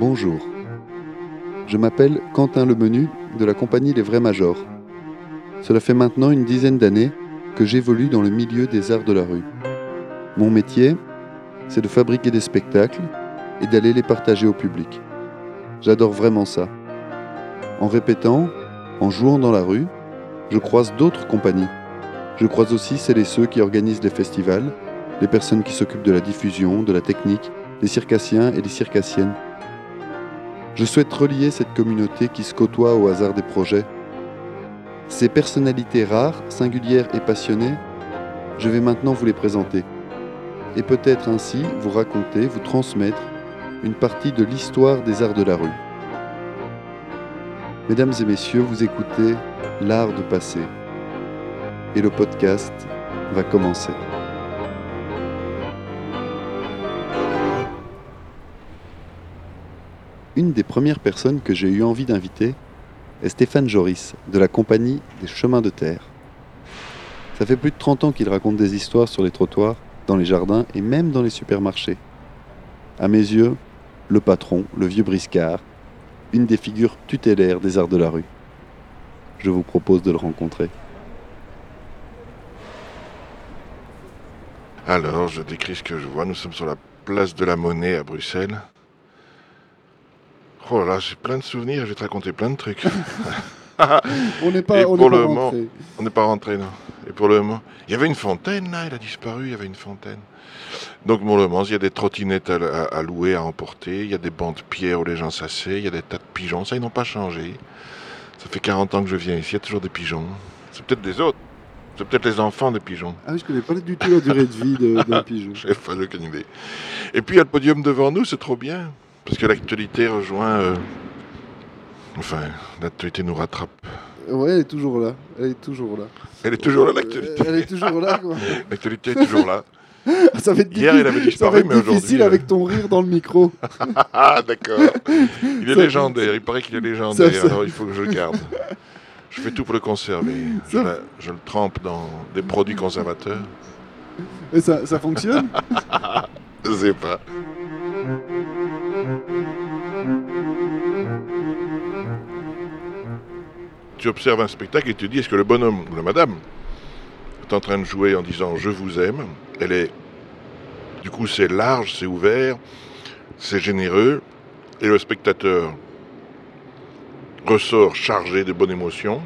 Bonjour. Je m'appelle Quentin Lemenu de la compagnie Les Vrais Majors. Cela fait maintenant une dizaine d'années que j'évolue dans le milieu des arts de la rue. Mon métier, c'est de fabriquer des spectacles et d'aller les partager au public. J'adore vraiment ça. En répétant, en jouant dans la rue, je croise d'autres compagnies. Je croise aussi celles et ceux qui organisent les festivals, les personnes qui s'occupent de la diffusion, de la technique, les circassiens et les circassiennes. Je souhaite relier cette communauté qui se côtoie au hasard des projets. Ces personnalités rares, singulières et passionnées, je vais maintenant vous les présenter. Et peut-être ainsi vous raconter, vous transmettre une partie de l'histoire des arts de la rue. Mesdames et messieurs, vous écoutez L'art de passer. Et le podcast va commencer. Une des premières personnes que j'ai eu envie d'inviter est Stéphane Joris, de la compagnie des Chemins de Terre. Ça fait plus de 30 ans qu'il raconte des histoires sur les trottoirs, dans les jardins et même dans les supermarchés. À mes yeux, le patron, le vieux briscard, une des figures tutélaires des arts de la rue. Je vous propose de le rencontrer. Alors, je décris ce que je vois. Nous sommes sur la place de la Monnaie à Bruxelles. Oh là, j'ai plein de souvenirs, je vais te raconter plein de trucs. on n'est pas, on pour n'est pas le rentré. on n'est pas rentré, non. Et pour le moment, il y avait une fontaine là, elle a disparu, il y avait une fontaine. Donc pour le moment, il y a des trottinettes à, à- à louer, à emporter, il y a des bancs de pierre où les gens s'asseyent, il y a des tas de pigeons, ça ils n'ont pas changé. Ça fait 40 ans que je viens ici, il y a toujours des pigeons. C'est peut-être des autres, c'est peut-être les enfants des pigeons. Ah oui, je connais pas du tout la durée de vie d'un pigeon. Je n'ai pas aucune idée. Et puis il y a le podium devant nous, c'est trop bien. Parce que l'actualité rejoint. euh, Enfin, l'actualité nous rattrape. Ouais, elle est toujours là. Elle est toujours là. Elle est toujours là, l'actualité. Elle est toujours là, quoi. L'actualité est toujours là. Ça Hier, il avait ça disparu, être mais aujourd'hui, difficile euh, avec ton rire dans le micro. Ah, d'accord. Il est Ça- légendaire. Il paraît qu'il est légendaire. Ça- ça- Alors il faut que je le garde. Je fais tout pour le conserver. Je, Ça- la- je le trempe dans des produits conservateurs. Et ça, ça fonctionne? Je sais pas. Tu observes un spectacle et tu dis est-ce que le bonhomme ou la madame est en train de jouer en disant je vous aime Elle est. Du coup, c'est large, c'est ouvert, c'est généreux, et le spectateur ressort chargé de bonnes émotions.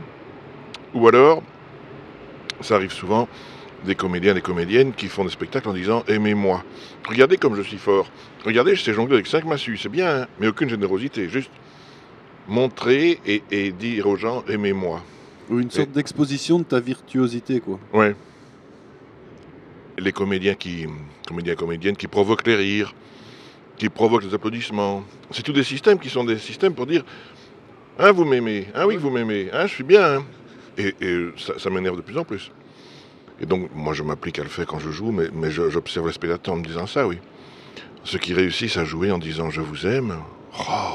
Ou alors, ça arrive souvent, des comédiens, des comédiennes qui font des spectacles en disant Aimez-moi. Regardez comme je suis fort. Regardez, je sais jongler avec cinq massues, c'est bien, hein, mais aucune générosité. Juste montrer et, et dire aux gens Aimez-moi. Ou une sorte d'exposition de ta virtuosité, quoi. Ouais. Les comédiens qui, comédiens, comédiennes qui provoquent les rires, qui provoquent les applaudissements. C'est tous des systèmes qui sont des systèmes pour dire Hein, vous m'aimez Hein, oui, vous m'aimez Hein, je suis bien. hein. Et, et ça, ça m'énerve de plus en plus. Et donc, moi, je m'applique à le faire quand je joue, mais, j'observe les spectateurs en me disant ça, oui. Ceux qui réussissent à jouer en disant je vous aime, oh,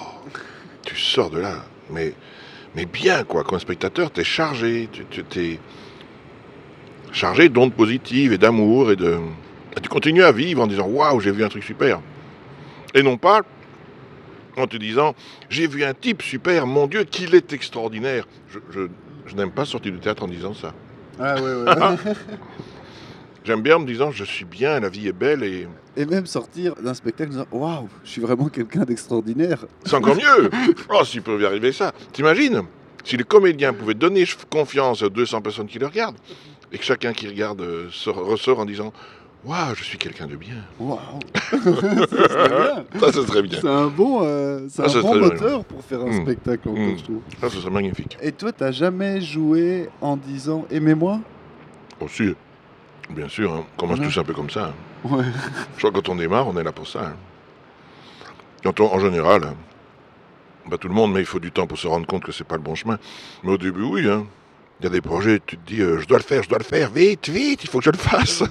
tu sors de là. Mais, mais bien, quoi. Comme spectateur, t'es chargé. Tu, tu t'es chargé d'ondes positives et d'amour et de. et tu continues à vivre en disant waouh, j'ai vu un truc super. Et non pas en te disant j'ai vu un type super, mon Dieu, qu'il est extraordinaire. Je, je- je n'aime pas sortir du théâtre en disant ça. Ah ouais, ouais. J'aime bien en me disant je suis bien, la vie est belle et Et même sortir d'un spectacle en disant Waouh, je suis vraiment quelqu'un d'extraordinaire. c'est encore mieux. Oh, s'il peut y arriver ça. T'imagines si les comédiens pouvaient donner confiance aux 200 personnes qui le regardent et que chacun qui regarde euh, sort- ressort en disant waouh, je suis quelqu'un de bien. Waouh Ça ce serait bien. C'est un bon, euh, c'est un bon moteur pour faire un Mm. spectacle, en Mm. je trouve. Ça, ce serait magnifique. Et toi, t'as jamais joué en disant Aimez-moi? Aussi, bien sûr, hein, on commence Voilà. tous un peu comme ça. hein? Ouais. Je crois que quand on démarre, on est là pour ça. hein. Quand on- en général, hein, bah, tout le monde, mais il faut du temps pour se rendre compte que c'est pas le bon chemin. Mais au début, oui. hein. Il y a des projets, tu te dis, euh, je dois le faire, je dois le faire, vite, vite, il faut que je le fasse.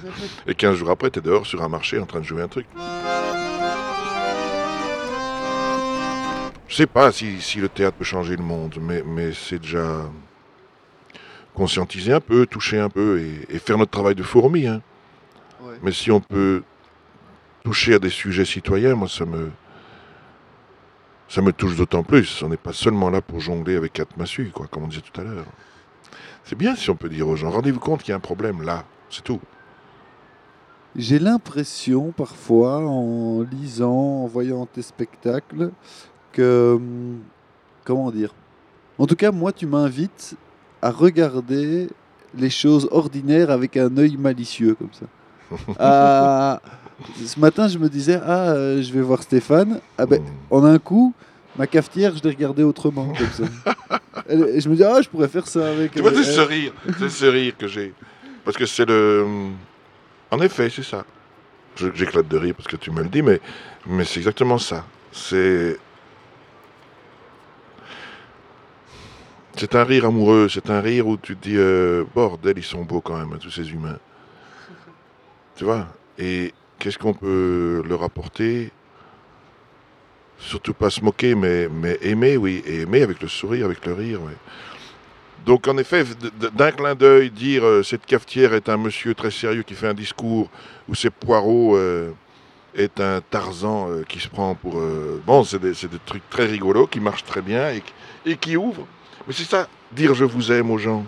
Et 15 jours après, tu es dehors sur un marché en train de jouer un truc. Je sais pas si, si le théâtre peut changer le monde, mais, mais c'est déjà conscientiser un peu, toucher un peu et, et faire notre travail de fourmi. hein. Ouais. Mais si on peut toucher à des sujets citoyens, moi, ça me, ça me touche d'autant plus. On n'est pas seulement là pour jongler avec quatre massues, quoi, comme on disait tout à l'heure. C'est bien si on peut dire aux gens, rendez-vous compte qu'il y a un problème là, c'est tout. J'ai l'impression parfois, en lisant, en voyant tes spectacles, que... hum, Comment dire? En tout cas, moi, tu m'invites à regarder les choses ordinaires avec un œil malicieux, comme ça. Ah, ce matin, je me disais, ah, euh, je vais voir Stéphane. Ah ben, Mm. en un coup, ma cafetière, je l'ai regardée autrement, comme ça. Et et je me dis, ah, je pourrais faire ça avec... Tu vois, c'est euh, ce rire, c'est ce rire que j'ai. Parce que c'est le. En effet, c'est ça. J'éclate de rire parce que tu me le dis, mais, mais c'est exactement ça. C'est. C'est un rire amoureux, c'est un rire où tu dis euh, bordel, ils sont beaux quand même, tous ces humains. Tu vois? Et qu'est-ce qu'on peut leur apporter? Surtout pas se moquer, mais, aimer, oui. Et aimer avec le sourire, avec le rire. Donc en effet, d'un clin d'œil, dire euh, cette cafetière est un monsieur très sérieux qui fait un discours, ou ces poireaux euh, est un Tarzan qui se prend pour... bon, c'est des, trucs très rigolos, qui marchent très bien et qui ouvrent. Mais c'est ça, dire je vous aime aux gens.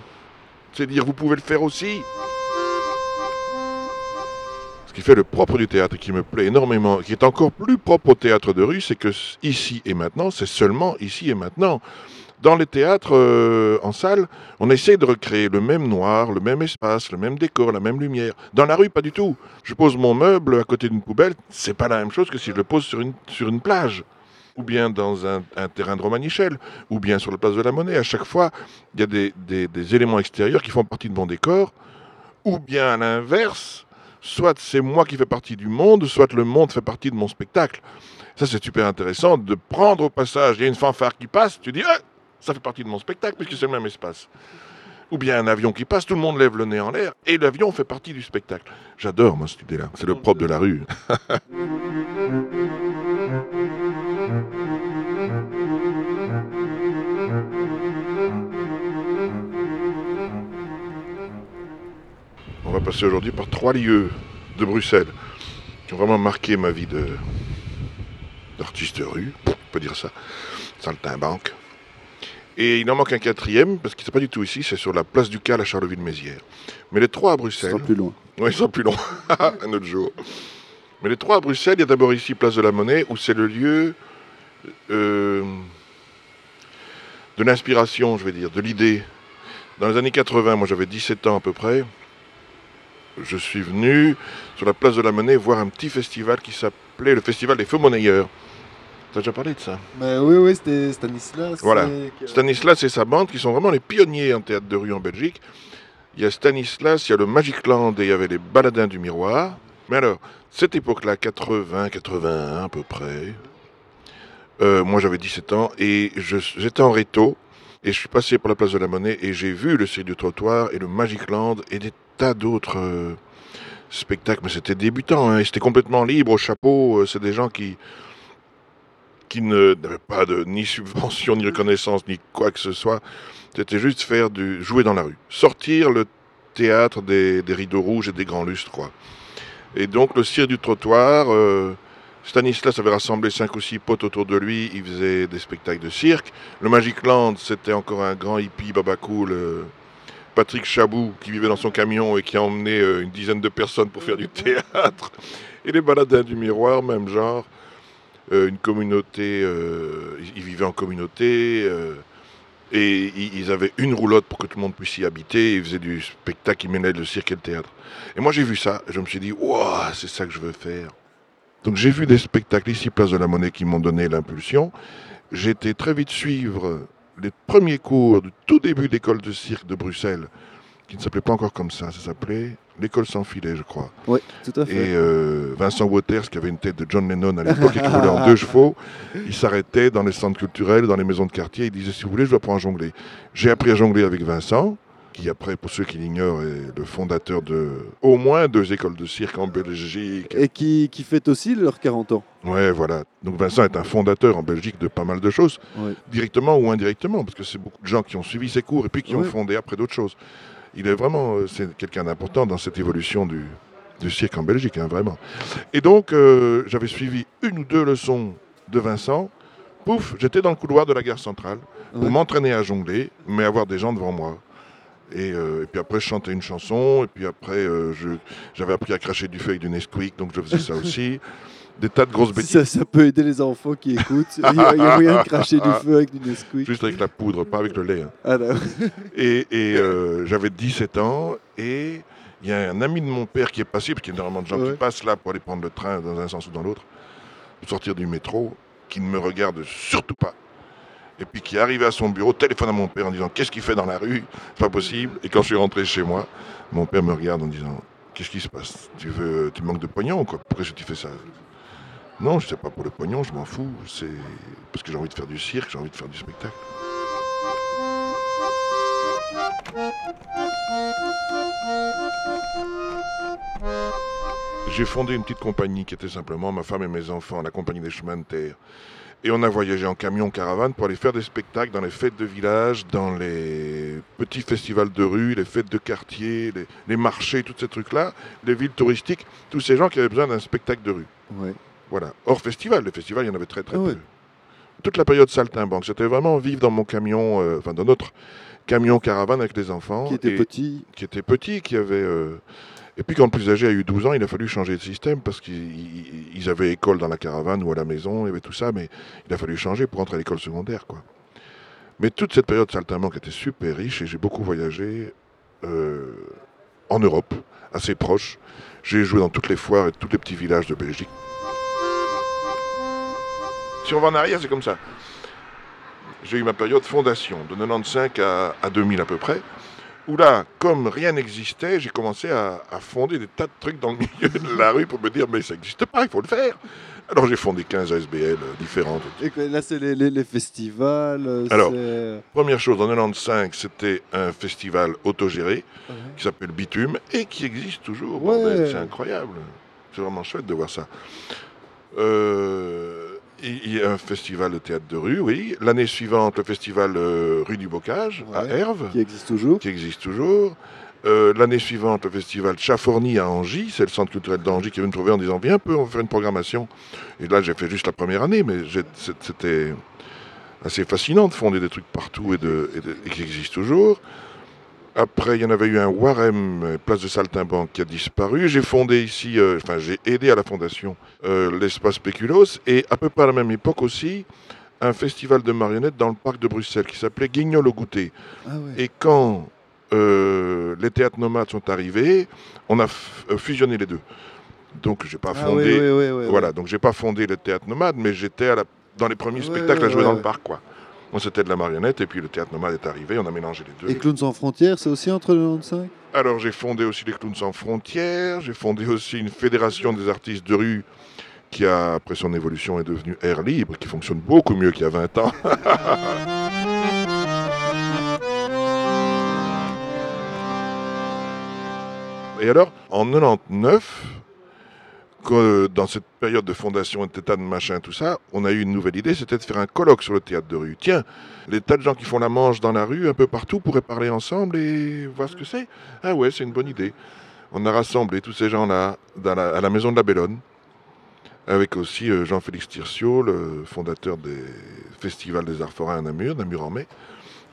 C'est dire vous pouvez le faire aussi. Ce qui fait le propre du théâtre qui me plaît énormément, qui est encore plus propre au théâtre de rue, c'est que ici et maintenant, c'est seulement ici et maintenant. Dans les théâtres euh, en salle, on essaie de recréer le même noir, le même espace, le même décor, la même lumière. Dans la rue, pas du tout. Je pose mon meuble à côté d'une poubelle, c'est pas la même chose que si je le pose sur une plage, ou bien dans un, terrain de Romanichel, ou bien sur la place de la Monnaie. À chaque fois, il y a des éléments extérieurs qui font partie de mon décor, ou bien à l'inverse, soit c'est moi qui fais partie du monde, soit le monde fait partie de mon spectacle. Ça, c'est super intéressant de prendre au passage, il y a une fanfare qui passe, tu dis, ah, ça fait partie de mon spectacle puisque c'est le même espace. Ou bien un avion qui passe, tout le monde lève le nez en l'air et l'avion fait partie du spectacle. J'adore, moi, cette idée-là. C'est le propre de la rue. On va passer aujourd'hui par trois lieux de Bruxelles qui ont vraiment marqué ma vie de d'artiste rue, on peut dire ça, saltimbanque. Et il en manque un quatrième, parce qu'il n'est pas du tout ici, c'est sur la place du Cal à Charleville-Mézières. Mais les trois à Bruxelles. sera plus loin. Oui, ils sont plus longs. un autre jour. Mais les trois à Bruxelles, il y a d'abord ici Place de la Monnaie, où c'est le lieu euh, de l'inspiration, je vais dire, de l'idée. Dans les années 80, moi j'avais 17 ans à peu près, je suis venu sur la Place de la Monnaie voir un petit festival qui s'appelait le Festival des Feux Monnayeurs. T'as déjà parlé de ça? Mais oui, oui, c'était Stanislas. Voilà. Stanislas et sa bande qui sont vraiment les pionniers en théâtre de rue en Belgique. Il y a Stanislas, il y a le Magic Land et il y avait les Baladins du Miroir. Mais alors, cette époque-là, 80, 81 à peu près, euh, moi j'avais 17 ans et j'étais en réto et je suis passé par la place de la Monnaie et j'ai vu le cirque du trottoir et le Magic Land et des d'autres euh, spectacles. Mais c'était débutant, hein, c'était complètement libre au chapeau. euh, c'est des gens qui, qui n'avaient pas de ni subvention, ni reconnaissance, ni quoi que ce soit. C'était juste faire du jouer dans la rue, sortir le théâtre des, des rideaux rouges et des grands lustres, quoi. Et donc le cirque du trottoir, euh, Stanislas avait rassemblé cinq ou six potes autour de lui, il faisait des spectacles de cirque. Le Magic Land, c'était encore un grand hippie baba cool, Patrick Chabou, qui vivait dans son camion et qui a emmené euh, une dizaine de personnes pour faire du théâtre. Et les baladins du miroir, même genre. Euh, une communauté, euh, ils- ils vivaient en communauté. et ils ils avaient une roulotte pour que tout le monde puisse y habiter. Ils faisaient du spectacle qui mêlait le cirque et le théâtre. Et moi, j'ai vu ça. Je me suis dit, waouh, c'est ça que je veux faire. Donc, j'ai vu des spectacles ici, Place de la Monnaie, qui m'ont donné l'impulsion. J'ai été très vite suivre les premiers cours du tout début d'école de cirque de Bruxelles, qui ne s'appelait pas encore comme ça. Ça s'appelait l'école sans filet, je crois. Oui, tout à Et fait. euh, Vincent Waters, qui avait une tête de John Lennon à l'époque et qui roulait en deux chevaux, il s'arrêtait dans les centres culturels, dans les maisons de quartier. Il disait Si vous voulez, je dois apprendre à jongler. J'ai appris à jongler avec Vincent, qui, après, pour ceux qui l'ignorent, est le fondateur de au moins deux écoles de cirque en Belgique. Et qui, qui fête aussi leurs 40 ans. Ouais, voilà. Donc Vincent est un fondateur en Belgique de pas mal de choses, Ouais. directement ou indirectement, parce que c'est beaucoup de gens qui ont suivi ses cours et puis qui ont fondé après d'autres choses. Il est vraiment, euh, c'est quelqu'un d'important dans cette évolution du, du cirque en Belgique, hein, vraiment. Et donc, euh, j'avais suivi une ou deux leçons de Vincent pouf, j'étais dans le couloir de la gare centrale pour Ouais. m'entraîner à jongler, mais avoir des gens devant moi. Et, euh, et puis après, je chantais une chanson, et puis après, euh, j'avais appris à cracher du feu avec du Nesquik, donc je faisais ça aussi. Des tas de grosses bêtises, Ça, ça peut aider les enfants qui écoutent. Il y a, il y a moyen de cracher du feu avec du Nesquik. juste avec la poudre, pas avec le lait. hein. Ah. Et, et, euh, j'avais 17 ans et il y a un ami de mon père qui est passé, parce qu'il y a énormément de gens Ouais. qui passent là pour aller prendre le train dans un sens ou dans l'autre, pour sortir du métro, qui ne me regarde surtout pas. Et puis qui est arrivé à son bureau, téléphone à mon père en disant Qu'est-ce qu'il fait dans la rue? C'est pas possible. Et quand je suis rentré chez moi, mon père me regarde en disant Qu'est-ce qui se passe? Tu veux, tu manques de pognon ou quoi? Pourquoi tu fais ça? Non, je sais pas pour le pognon, je m'en fous. C'est parce que j'ai envie de faire du cirque, j'ai envie de faire du spectacle. J'ai fondé une petite compagnie qui était simplement ma femme et mes enfants, la compagnie des chemins de terre. Et on a voyagé en camion caravane pour aller faire des spectacles dans les fêtes de village, dans les petits festivals de rue, les fêtes de quartier, les, les marchés, tous ces trucs-là, les villes touristiques, tous ces gens qui avaient besoin d'un spectacle de rue. Ouais. Voilà. Hors festival, les festivals, il y en avait très très Ah ouais. peu. Toute la période saltimbanque, c'était vraiment vivre dans mon camion, euh, enfin dans notre camion caravane avec les enfants. Qui était et- petit. qui était petit, qui avait. euh, Et puis quand le plus âgé a eu 12 ans, il a fallu changer de système parce qu'ils ils avaient école dans la caravane ou à la maison, il y avait tout ça, mais il a fallu changer pour entrer à l'école secondaire. Mais toute cette période saltimbanque était super riche et j'ai beaucoup voyagé euh, en Europe, assez proche. J'ai joué dans toutes les foires et tous les petits villages de Belgique. Si on va en arrière, c'est comme ça. J'ai eu ma période fondation, de 95 à, à 2000 à peu près, où là, comme rien n'existait, j'ai commencé à, à fonder des tas de trucs dans le milieu de la rue pour me dire, mais ça n'existe pas, il faut le faire. Alors j'ai fondé 15 ASBL euh, différentes. Et là, c'est les, les- les festivals. euh, Alors. Première chose, en 95, c'était un festival autogéré Ouais. qui s'appelle Bitume et qui existe toujours. Ouais. C'est incroyable. C'est vraiment chouette de voir ça. Euh, il y a un festival de théâtre de rue, oui. L'année suivante, le festival euh, rue du Bocage à. Herve. Qui existe toujours. qui existe toujours. Euh, L'année suivante, le festival Chaforny à Angy, c'est le centre culturel d'Angy qui est venu me trouver en disant Viens un peu, on va faire une programmation. Et là, j'ai fait juste la première année, mais c'était assez fascinant de fonder des trucs partout et, de, et, de- et qui existent toujours. Après, il y en avait eu un Warem, euh, place de Saltimbanque, qui a disparu. J'ai fondé ici, euh, enfin, j'ai aidé à la fondation euh, l'espace Spéculos, et à peu près à la même époque aussi, un festival de marionnettes dans le parc de Bruxelles qui s'appelait Guignol au goûter. Ah ouais. Et quand euh, les théâtres nomades sont arrivés, on a fusionné les deux. Donc j'ai pas Ah fondé, voilà, donc j'ai pas fondé les théâtres nomades, mais j'étais dans les premiers Ouais, spectacles à jouer dans le parc, quoi. Moi c'était de la marionnette et puis le théâtre nomade est arrivé, on a mélangé les deux. Et Clowns sans frontières, c'est aussi entre le 95 Alors j'ai fondé aussi les Clowns sans frontières, j'ai fondé aussi une fédération des artistes de rue qui a, après son évolution, est devenue Air Libre, qui fonctionne beaucoup mieux qu'il y a 20 ans. Et alors, en 99, que dans cette période de fondation, et tas de machin, tout ça, on a eu une nouvelle idée, c'était de faire un colloque sur le théâtre de rue. Tiens, les tas de gens qui font la manche dans la rue, un peu partout, pourraient parler ensemble et voir ce que c'est. Ah ouais, c'est une bonne idée. On a rassemblé tous ces gens-là à la maison de la Bellonne, avec aussi euh, Jean-Félix Tirciot, le fondateur des festivals des arts forains à Namur, Namur en mai.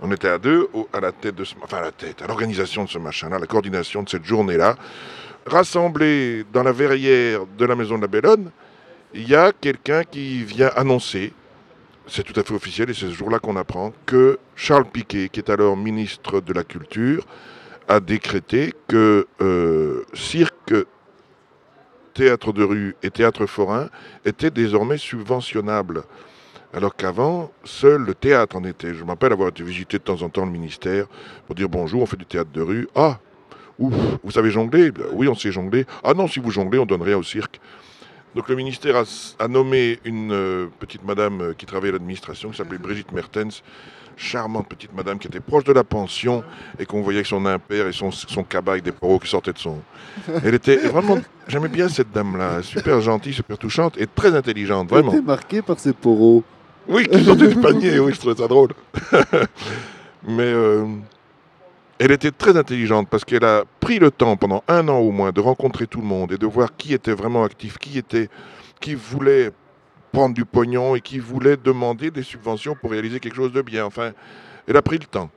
On était à deux, à la tête de ce, enfin à la tête, à l'organisation de ce machin-là, la coordination de cette journée-là. Rassemblés dans la verrière de la maison de la Bellonne, il y a quelqu'un qui vient annoncer, c'est tout à fait officiel et c'est ce jour-là qu'on apprend, que Charles Piquet, qui est alors ministre de la Culture, a décrété que euh, cirque, théâtre de rue et théâtre forain étaient désormais subventionnables. Alors qu'avant, seul le théâtre en était. Je me rappelle avoir été visiter de temps en temps le ministère pour dire bonjour, on fait du théâtre de rue. Ah, ouf, vous savez jongler? Oui, on sait jongler. Ah non, si vous jonglez, on donne rien au cirque. Donc le ministère a, a nommé une euh, petite madame euh, qui travaillait à l'administration, qui s'appelait Brigitte Mertens, charmante petite madame qui était proche de la pension et qu'on voyait avec son impair et son, son cabas avec des poros qui sortaient de son... Elle était vraiment... J'aimais bien cette dame-là, super gentille, super touchante et très intelligente, vraiment. T'es marqué par ces poros. Oui, qui sortait du panier, oui, je trouvais ça drôle. Mais euh, elle était très intelligente parce qu'elle a pris le temps pendant un an au moins de rencontrer tout le monde et de voir qui était vraiment actif, qui voulait prendre du pognon et qui voulait demander des subventions pour réaliser quelque chose de bien. Enfin, elle a pris le temps.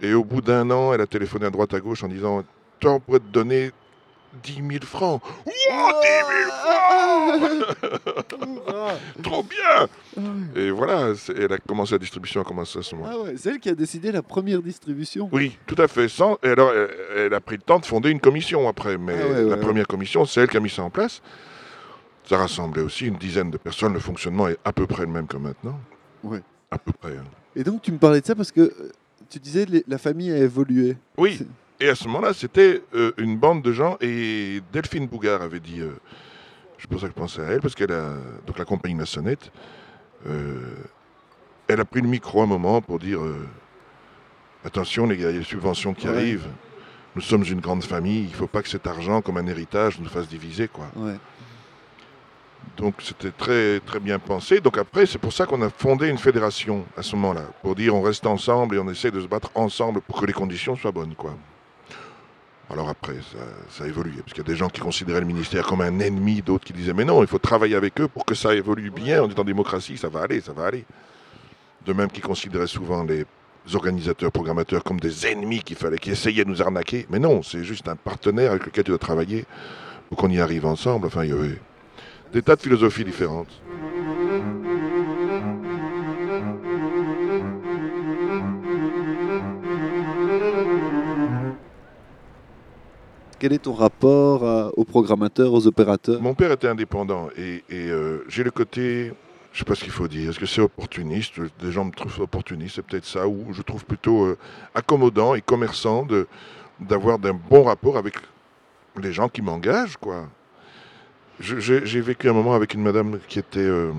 Et au bout d'un an, elle a téléphoné à droite à gauche en disant on pourrait te donner 10 000 francs. Wow, 10 000 francs Trop bien Et voilà, elle a commencé la distribution, a commencé à ce moment. Ah ouais, c'est elle qui a décidé la première distribution. Oui, tout à fait. Sans, et alors, elle, a pris le temps de fonder une commission après, mais Ah ouais, la ouais. première commission, c'est elle qui a mis ça en place. Ça rassemblait aussi une dizaine de personnes. Le fonctionnement est à peu près le même que maintenant. Ouais. À peu près. hein. Et donc tu me parlais de ça parce que euh, tu disais la famille a évolué. Oui, et à ce moment-là, c'était euh, une bande de gens, et Delphine Bougard avait dit, euh, pour ça que je pensais à elle, parce qu'elle a, donc la compagnie La Sonnette, euh, elle a pris le micro un moment pour dire, attention les gars, il y a des subventions qui Ouais. arrivent, nous sommes une grande famille, il ne faut pas que cet argent, comme un héritage, nous fasse diviser, quoi. Ouais. Donc c'était très très bien pensé. Donc après, c'est pour ça qu'on a fondé une fédération à ce moment-là, pour dire on reste ensemble et on essaie de se battre ensemble pour que les conditions soient bonnes, quoi. Alors après, ça, ça a évolué, parce qu'il y a des gens qui considéraient le ministère comme un ennemi, d'autres qui disaient mais non, il faut travailler avec eux pour que ça évolue bien. On est en démocratie, ça va aller, ça va aller. De même qu'ils considéraient souvent les organisateurs, programmateurs comme des ennemis qu'il fallait, qui essayaient de nous arnaquer. Mais non, c'est juste un partenaire avec lequel tu dois travailler pour qu'on y arrive ensemble. Enfin, il y avait des tas de philosophies différentes. Quel est ton rapport à- aux programmateurs, aux opérateurs? Mon père était indépendant et, euh, j'ai le côté, je sais pas ce qu'il faut dire, est-ce que c'est opportuniste? Des gens me trouvent opportuniste, c'est peut-être ça, ou je trouve plutôt euh, accommodant et commerçant d'avoir d'un bon rapport avec les gens qui m'engagent, quoi. J'ai vécu un moment avec une madame qui était euh,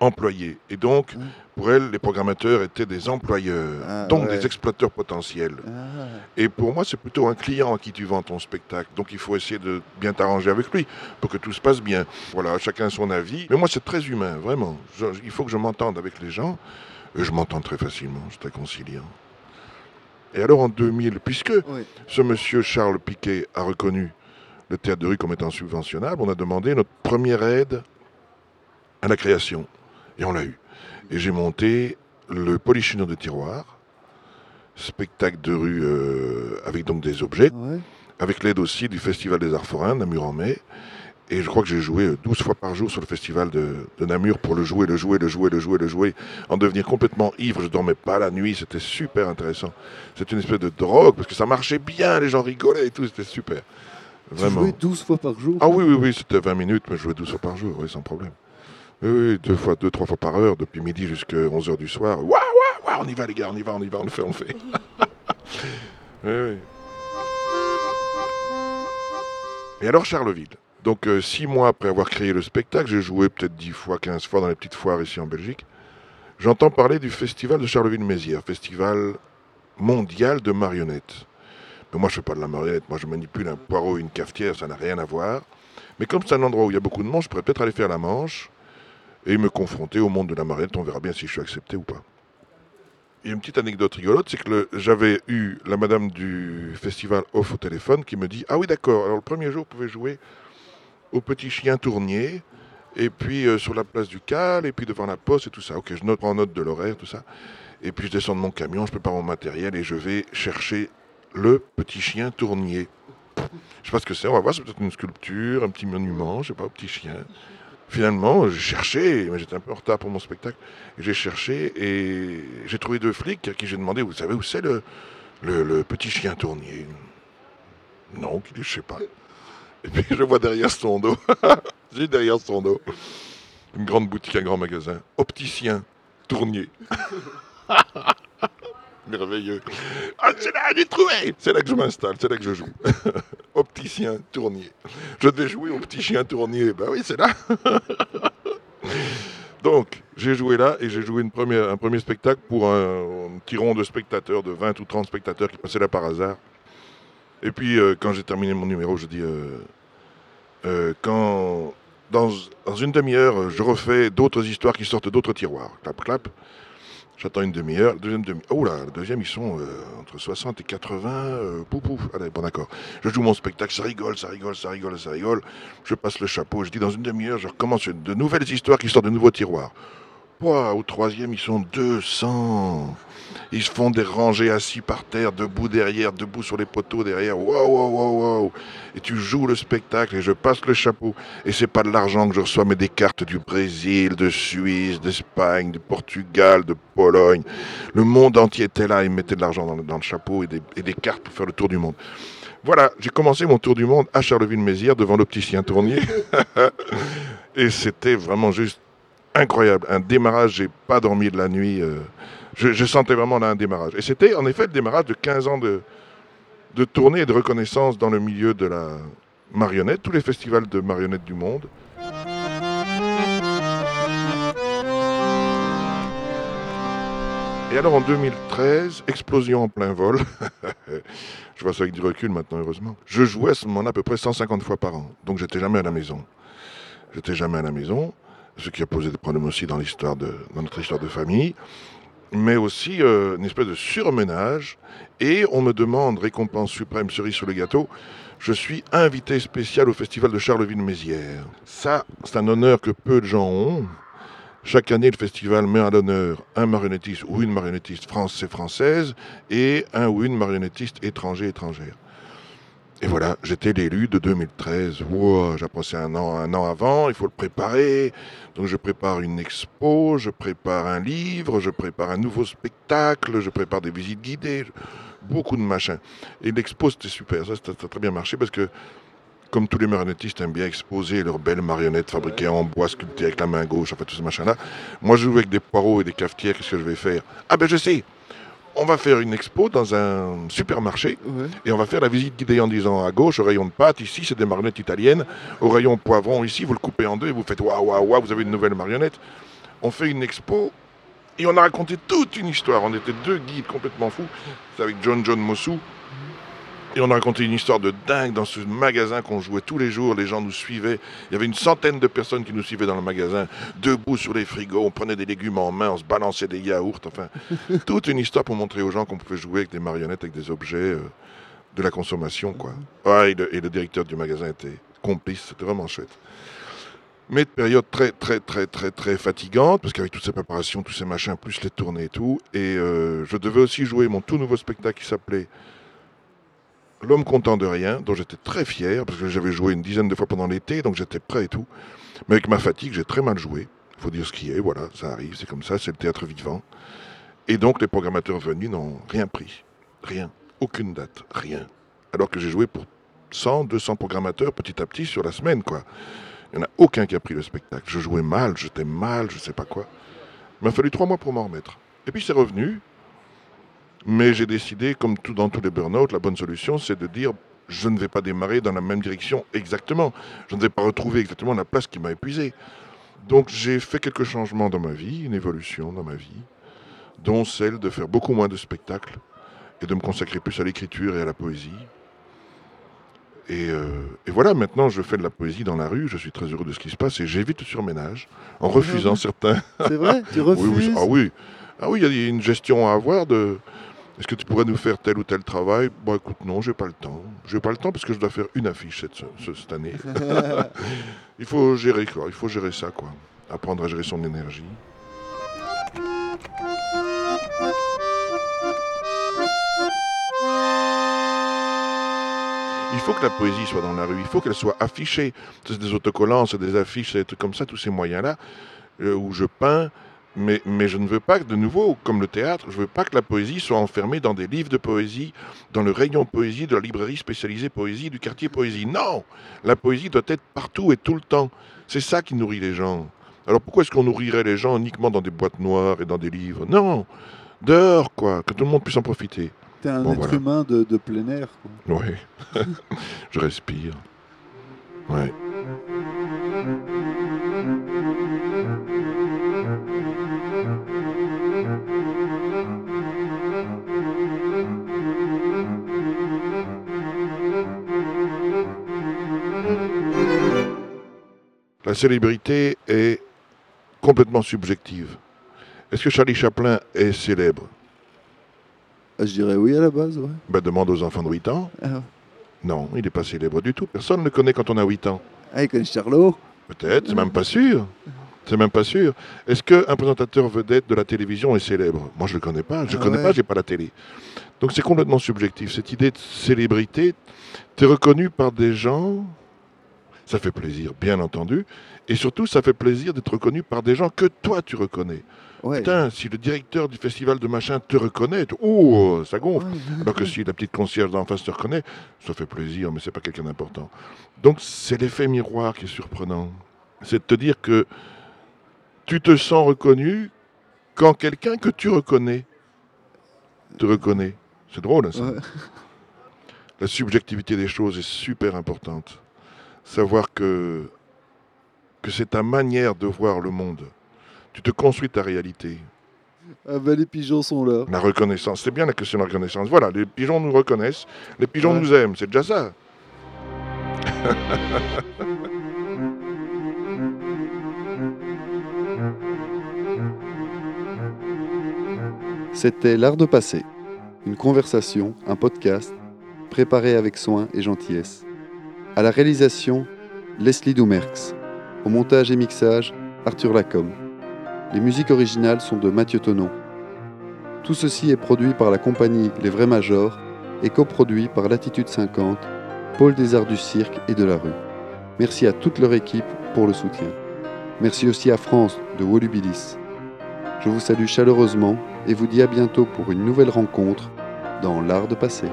employée et donc pour elle, les programmateurs étaient des employeurs, Ah, donc ouais. des exploiteurs potentiels. Ah, Et pour moi, c'est plutôt un client à qui tu vends ton spectacle. Donc il faut essayer de bien t'arranger avec lui pour que tout se passe bien. Voilà, chacun son avis. Mais moi, c'est très humain, vraiment. Je- il faut que je m'entende avec les gens. Et je m'entends très facilement, c'est très conciliant. Et alors en 2000, puisque ce monsieur Charles Piquet a reconnu le théâtre de rue comme étant subventionnable, on a demandé notre première aide à la création. Et on l'a eu. Et j'ai monté le Polichinelle de tiroir, spectacle de rue euh, avec donc des objets, Ouais. avec l'aide aussi du Festival des Arts Forains, Namur en mai. Et je crois que j'ai joué euh, 12 fois par jour sur le festival de, de Namur pour le jouer, le jouer, le jouer, le jouer, le jouer, en devenir complètement ivre. Je dormais pas la nuit, c'était super intéressant. C'était une espèce de drogue parce que ça marchait bien, les gens rigolaient et tout, c'était super. Tu Vraiment. jouais 12 fois par jour? Ah oui, oui, oui, c'était 20 minutes, mais je jouais 12 fois par jour, oui, sans problème. Oui, deux fois, deux, trois fois par heure, depuis midi jusqu'à 11h du soir. Waouh, waouh, waouh, on y va les gars, on y va, on y va, on le fait, on le fait. oui, oui. Et alors Charleville. Donc euh, six mois après avoir créé le spectacle, j'ai joué peut-être 10 fois, 15 fois dans les petites foires ici en Belgique. J'entends parler du festival de Charleville-Mézières, festival mondial de marionnettes. Mais moi je fais pas de la marionnette, moi je manipule un poireau et une cafetière, ça n'a rien à voir. Mais comme c'est un endroit où il y a beaucoup de monde, je pourrais peut-être aller faire la manche et me confronter au monde de la marionnette. On verra bien si je suis accepté ou pas. Il y a une petite anecdote rigolote, c'est que j'avais eu la madame du festival off au téléphone qui me dit Ah oui, d'accord, alors le premier jour, vous pouvez jouer au petit chien tournier, et puis euh, sur la place du Cal, et puis devant la poste et tout ça. Ok, je note, prends note de l'horaire, tout ça. Et puis je descends de mon camion, je prépare mon matériel et je vais chercher le petit chien tournier. Je sais pas ce que c'est, on va voir, c'est peut-être une sculpture, un petit monument, je sais pas, un petit chien. Finalement, j'ai cherché, mais j'étais un peu en retard pour mon spectacle, j'ai cherché et j'ai trouvé deux flics à qui j'ai demandé, vous savez où c'est le, petit chien tournier? Non, je sais pas. Et puis je vois derrière son dos, j'ai derrière son dos, une grande boutique, un grand magasin, opticien, tournier. Merveilleux. Ah, c'est là, que je m'installe, c'est là que je joue. Opticien, tournier. Je devais jouer au petit chien tournier. Ben oui, c'est là. Donc, j'ai joué là et j'ai joué une première, un premier spectacle pour un, un petit rond de spectateurs, de 20 ou 30 spectateurs qui passaient là par hasard. Et puis, euh, quand j'ai terminé mon numéro, je dis euh, euh, quand dans, dans une demi-heure, je refais d'autres histoires qui sortent d'autres tiroirs. Clap, clap. J'attends une demi-heure. Deuxième demi Oh là, le deuxième, ils sont euh, entre 60 et 80. Euh, pouf, pouf. Allez, bon, d'accord. Je joue mon spectacle, ça rigole, ça rigole, ça rigole, ça rigole. Je passe le chapeau. Je dis, dans une demi-heure, je recommence de nouvelles histoires qui sortent de nouveaux tiroirs. Au troisième, ils sont 200. Ils se font des rangées assis par terre, debout derrière, debout sur les poteaux derrière. Waouh, waouh, waouh, waouh. Et tu joues le spectacle et je passe le chapeau. Et c'est pas de l'argent que je reçois, mais des cartes du Brésil, de Suisse, d'Espagne, du Portugal, de Pologne. Le monde entier était là. Ils mettaient de l'argent dans, le chapeau et des, et des cartes pour faire le tour du monde. Voilà, j'ai commencé mon tour du monde à Charleville-Mézières devant l'opticien Tournier. et c'était vraiment juste incroyable. Un démarrage, j'ai pas dormi de la nuit. Euh, je, sentais vraiment là un démarrage. Et c'était en effet le démarrage de 15 ans de, de tournée et de reconnaissance dans le milieu de la marionnette, tous les festivals de marionnettes du monde. Et alors en 2013, explosion en plein vol. je vois ça avec du recul maintenant, heureusement. Je jouais à ce moment-là à peu près 150 fois par an. Donc j'étais jamais à la maison. J'étais jamais à la maison, ce qui a posé des problèmes aussi dans de, dans notre histoire de famille mais aussi euh, une espèce de surmenage. Et on me demande, récompense suprême, cerise sur le gâteau, je suis invité spécial au festival de Charleville-Mézières. Ça, c'est un honneur que peu de gens ont. Chaque année, le festival met à l'honneur un marionnettiste ou une marionnettiste français-française et un ou une marionnettiste étranger-étrangère. Et voilà, j'étais l'élu de 2013. Wow, J'approchais un an, avant, il faut le préparer. Donc je prépare une expo, je prépare un livre, je prépare un nouveau spectacle, je prépare des visites guidées, beaucoup de machins. Et l'expo, c'était super, ça, ça a très bien marché parce que comme tous les marionnettistes aiment bien exposer leurs belles marionnettes fabriquées en bois, sculptées avec la main gauche, enfin tout ce machin-là. Moi, je joue avec des poireaux et des cafetières, qu'est-ce que je vais faire? Ah ben je sais on va faire une expo dans un supermarché et on va faire la visite guidée en disant à gauche, au rayon de pâtes, ici c'est des marionnettes italiennes, au rayon poivron, ici vous le coupez en deux et vous faites waouh, waouh, waouh, vous avez une nouvelle marionnette. On fait une expo et on a raconté toute une histoire. On était deux guides complètement fous. C'est avec John John Mossou, et on a raconté une histoire de dingue dans ce magasin qu'on jouait tous les jours. Les gens nous suivaient. Il y avait une centaine de personnes qui nous suivaient dans le magasin, debout sur les frigos. On prenait des légumes en main, on se balançait des yaourts. Enfin, toute une histoire pour montrer aux gens qu'on pouvait jouer avec des marionnettes, avec des objets euh, de la consommation. Quoi. et, le, directeur du magasin était complice. C'était vraiment chouette. Mais de période très, très, très, très, très fatigante, parce qu'avec toutes ces préparations, tous ces machins, plus les tournées et tout. Et euh, je devais aussi jouer mon tout nouveau spectacle qui s'appelait L'homme content de rien, dont j'étais très fier, parce que j'avais joué une dizaine de fois pendant l'été, donc j'étais prêt et tout. Mais avec ma fatigue, j'ai très mal joué. Il faut dire ce qui est, voilà, ça arrive, c'est comme ça, c'est le théâtre vivant. Et donc les programmateurs venus n'ont rien pris. Rien. Aucune date. Rien. Alors que j'ai joué pour 100, 200 programmateurs petit à petit sur la semaine, quoi. Il n'y en a aucun qui a pris le spectacle. Je jouais mal, j'étais mal, je sais pas quoi. Il m'a fallu trois mois pour m'en remettre. Et puis c'est revenu, mais j'ai décidé, comme tout, dans tous les burn-out, la bonne solution, c'est de dire je ne vais pas démarrer dans la même direction exactement. Je ne vais pas retrouver exactement la place qui m'a épuisé. Donc j'ai fait quelques changements dans ma vie, une évolution dans ma vie, dont celle de faire beaucoup moins de spectacles et de me consacrer plus à l'écriture et à la poésie. Et, euh, et, voilà, maintenant je fais de la poésie dans la rue, je suis très heureux de ce qui se passe et j'évite le surménage en refusant certains. C'est vrai Tu refuses oui, Ah oui, ah oui, il y a une gestion à avoir de, est-ce que tu pourrais nous faire tel ou tel travail? Bon, écoute, non, j'ai pas le temps. J'ai pas le temps parce que je dois faire une affiche cette, cette année. il faut gérer quoi. Il faut gérer ça quoi. Apprendre à gérer son énergie. Il faut que la poésie soit dans la rue, il faut qu'elle soit affichée. C'est des autocollants, c'est des affiches, c'est des trucs comme ça, tous ces moyens-là, euh, où je peins, mais, je ne veux pas, de nouveau, comme le théâtre, je ne veux pas que la poésie soit enfermée dans des livres de poésie, dans le rayon poésie de la librairie spécialisée poésie du quartier poésie. Non La poésie doit être partout et tout le temps. C'est ça qui nourrit les gens. Alors pourquoi est-ce qu'on nourrirait les gens uniquement dans des boîtes noires et dans des livres? Non Dehors, quoi, que tout le monde puisse en profiter. T'es un être humain de, plein air. Oui. je respire. Ouais. La célébrité est complètement subjective. Est-ce que Charlie Chaplin est célèbre? Ah, Je dirais oui à la base, ouais. ben, Demande aux enfants de 8 ans. Ah, Non, il n'est pas célèbre du tout. Personne ne le connaît quand on a 8 ans. ah, il connaît Charlot Peut-être, c'est même pas sûr. C'est même pas sûr. Est-ce qu'un présentateur vedette de la télévision est célèbre? Moi, je le connais pas. Je ne Ah connais ouais. pas, j'ai pas la télé. Donc c'est complètement subjectif. Cette idée de célébrité, tu es reconnu par des gens, ça fait plaisir, bien entendu. Et surtout, ça fait plaisir d'être reconnu par des gens que toi, tu reconnais. Ouais. Putain, si le directeur du festival de machin te reconnaît, oh, ça gonfle. Alors que si la petite concierge d'en face te reconnaît, ça fait plaisir, mais c'est pas quelqu'un d'important. Donc c'est l'effet miroir qui est surprenant. C'est de te dire que tu te sens reconnu quand quelqu'un que tu reconnais te reconnaît. C'est drôle, hein, ça. Ouais. La subjectivité des choses est super importante. Savoir que, que c'est ta manière de voir le monde. Tu te construis ta réalité. Ah bah, les pigeons sont là. La reconnaissance, c'est bien la question de la reconnaissance. Voilà, les pigeons nous reconnaissent, les pigeons Ouais. nous aiment, c'est déjà ça. C'était L'Art de passer. Une conversation, un podcast, préparé avec soin et gentillesse. À la réalisation, Leslie Doumerx. Au montage et mixage, Arthur Lacombe. Les musiques originales sont de Mathieu Tonon. Tout ceci est produit par la compagnie Les Vrais Majors et coproduit par Latitude 50, Pôle des Arts du Cirque et de la Rue. Merci à toute leur équipe pour le soutien. Merci aussi à France de Wolubilis. Je vous salue chaleureusement et vous dis à bientôt pour une nouvelle rencontre dans l'art de passer.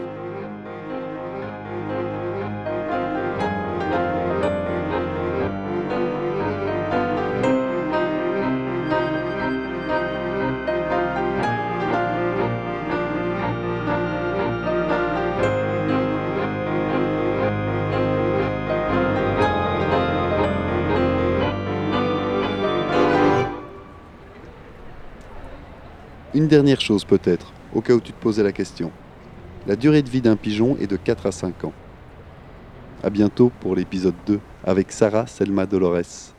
Une dernière chose peut-être, au cas où tu te posais la question. La durée de vie d'un pigeon est de 4 à 5 ans. A bientôt pour l'épisode 2 avec Sarah Selma Dolores.